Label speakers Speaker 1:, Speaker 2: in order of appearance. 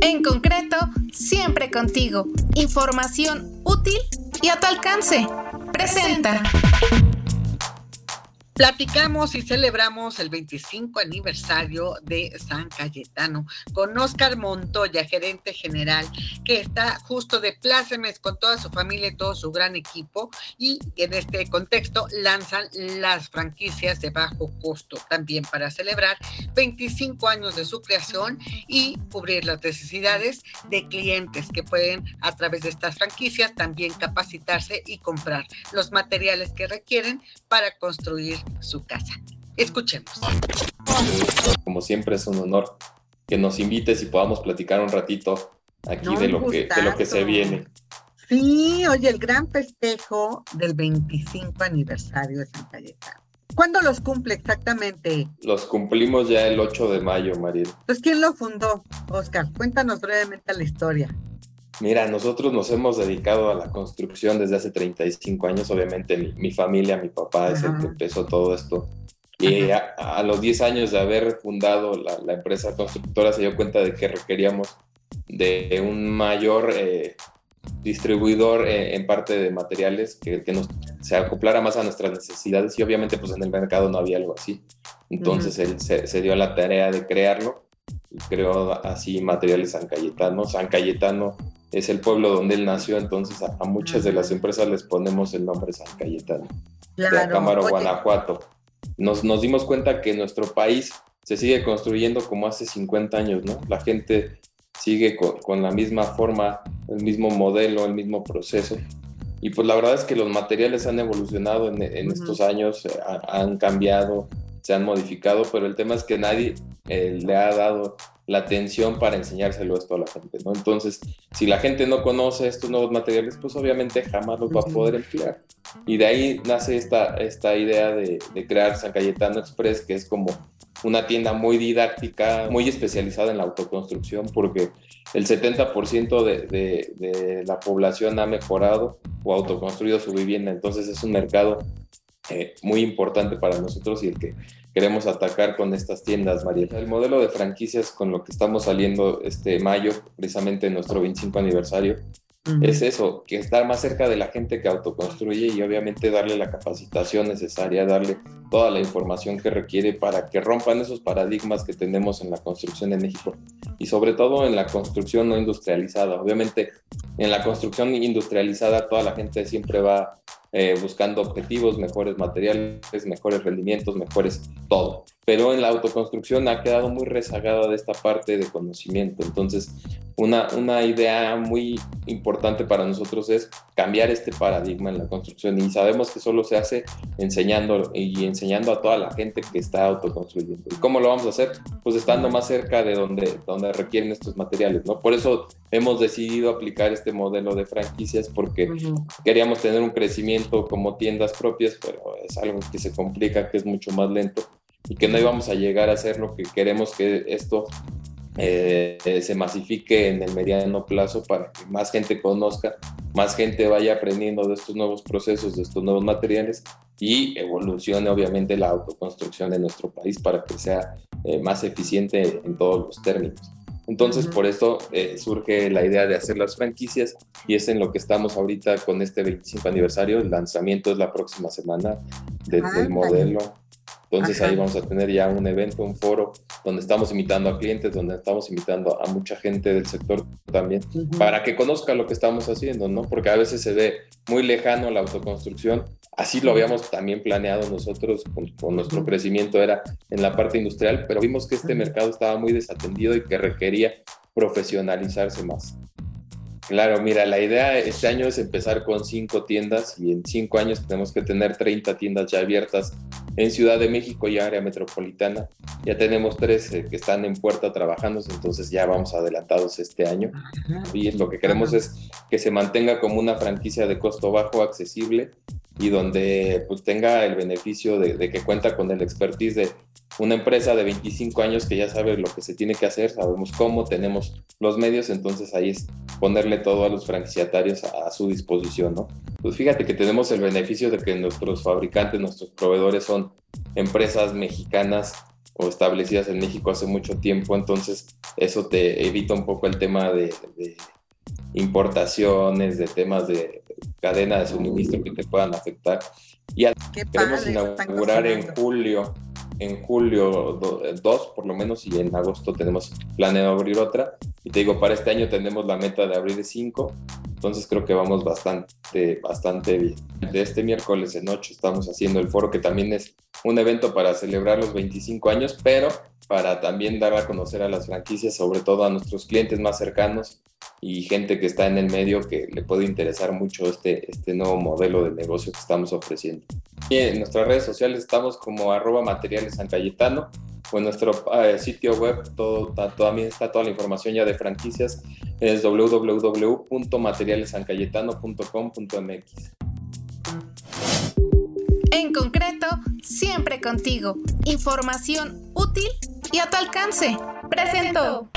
Speaker 1: En concreto, siempre contigo. Información útil y a tu alcance. Presenta.
Speaker 2: Platicamos y celebramos el 25 aniversario de San Cayetano con Oscar Montoya, gerente general, que está justo de plácemes con toda su familia y todo su gran equipo. Y en este contexto lanzan las franquicias de bajo costo también para celebrar 25 años de su creación y cubrir las necesidades de clientes que pueden a través de estas franquicias también capacitarse y comprar los materiales que requieren para construir su casa. Escuchemos.
Speaker 3: Como siempre es un honor que nos invites y podamos platicar un ratito aquí de, lo que, de lo que se viene.
Speaker 2: Sí, oye, el gran festejo del 25 aniversario de San Cayetano. ¿Cuándo los cumple exactamente?
Speaker 3: Los cumplimos ya el 8 de mayo, María.
Speaker 2: Pues, ¿quién lo fundó, Oscar? Cuéntanos brevemente la historia.
Speaker 3: Mira, nosotros nos hemos dedicado a la construcción desde hace 35 años. Obviamente mi, familia, mi papá es el que empezó todo esto. Y a, los 10 años de haber fundado la, empresa constructora se dio cuenta de que requeríamos de un mayor eh, distribuidor eh, en parte de materiales que, que, nos se acoplara más a nuestras necesidades y obviamente pues en el mercado no había algo así. Entonces él se, se, dio la tarea de crearlo creó así materiales San Cayetano. San Cayetano es el pueblo donde él nació, entonces a, muchas de las empresas les ponemos el nombre San Cayetano, claro. de Acámaro, Guanajuato. Nos, nos dimos cuenta que nuestro país se sigue construyendo como hace 50 años, ¿no? La gente sigue con, la misma forma, el mismo modelo, el mismo proceso. Y pues la verdad es que los materiales han evolucionado en, estos años, eh, han cambiado, se han modificado, pero el tema es que nadie eh, le ha dado la atención para enseñárselo esto a la gente, ¿no? Entonces, si la gente no conoce estos nuevos materiales, pues obviamente jamás los va a poder emplear. Y de ahí nace esta, esta idea de, crear San Cayetano Express, que es como una tienda muy didáctica, muy especializada en la autoconstrucción, porque el 70% de, de, de, la población ha mejorado o autoconstruido su vivienda, entonces es un mercado eh, muy importante para nosotros y el que queremos atacar con estas tiendas, María. El modelo de franquicias con lo que estamos saliendo este mayo, precisamente nuestro 25 aniversario, es eso, que estar más cerca de la gente que autoconstruye y obviamente darle la capacitación necesaria, darle toda la información que requiere para que rompan esos paradigmas que tenemos en la construcción en México y sobre todo en la construcción no industrializada. Obviamente en la construcción industrializada toda la gente siempre va eh, buscando objetivos, mejores materiales, mejores rendimientos, mejores todo. Pero en la autoconstrucción ha quedado muy rezagada de esta parte de conocimiento. Entonces, una, una idea muy importante para nosotros es cambiar este paradigma en la construcción y sabemos que solo se hace enseñando y enseñando a toda la gente que está autoconstruyendo. ¿Y cómo lo vamos a hacer? Pues estando más cerca de donde, donde requieren estos materiales, ¿no? Por eso hemos decidido aplicar este modelo de franquicias porque queríamos tener un crecimiento como tiendas propias, pero es algo que se complica, que es mucho más lento y que no íbamos a llegar a hacer lo que queremos que esto eh, se masifique en el mediano plazo para que más gente conozca, más gente vaya aprendiendo de estos nuevos procesos, de estos nuevos materiales y evolucione obviamente la autoconstrucción de nuestro país para que sea eh, más eficiente en todos los términos. Entonces, por eh, surge la idea de hacer las franquicias y es en lo que estamos ahorita con este 25 aniversario. El lanzamiento es la próxima semana del modelo. Entonces ahí vamos a tener ya un evento, un foro, donde estamos invitando a clientes, donde estamos invitando a mucha gente del sector también, para que conozca lo que estamos haciendo, ¿no? Porque a veces se ve muy lejano la autoconstrucción. Así lo habíamos también planeado nosotros con, nuestro crecimiento, era en la parte industrial, pero vimos que este mercado estaba muy desatendido y que requería profesionalizarse más. Claro, mira, la idea este año es empezar con cinco tiendas y en cinco años tenemos que tener 30 tiendas ya abiertas en Ciudad de México y área metropolitana. Ya tenemos tres eh, que están en puerta trabajando, entonces ya vamos adelantados este año. Y lo que queremos es que se mantenga como una franquicia de costo bajo, accesible y donde pues, tenga el beneficio de, de que cuenta con el expertise de una empresa de 25 años que ya sabe lo que se tiene que hacer, sabemos cómo, tenemos los medios, entonces ahí es ponerle todo a los franquiciatarios a, su disposición, ¿no? Pues fíjate que tenemos el beneficio de que nuestros fabricantes, nuestros proveedores son empresas mexicanas o establecidas en México hace mucho tiempo, entonces eso te evita un poco el tema de, importaciones, de temas de cadena de suministro que te puedan afectar. Y queremos inaugurar en julio, en julio 2 por lo menos, y en agosto tenemos planeado abrir otra. Y te digo, para este año tenemos la meta de abrir 5, entonces creo que vamos bastante, bastante bien. De este miércoles en 8 estamos haciendo el foro, que también es un evento para celebrar los 25 años, pero para también dar a conocer a las franquicias, sobre todo a nuestros clientes más cercanos y gente que está en el medio que le puede interesar mucho este, este nuevo modelo de negocio que estamos ofreciendo. En nuestras redes sociales estamos como arroba materiales San Cayetano o en nuestro eh, sitio web todo, también está toda la información ya de franquicias es www.materialesancayetano.com.mx.
Speaker 1: En concreto, siempre contigo. Información útil y a tu alcance. Presento.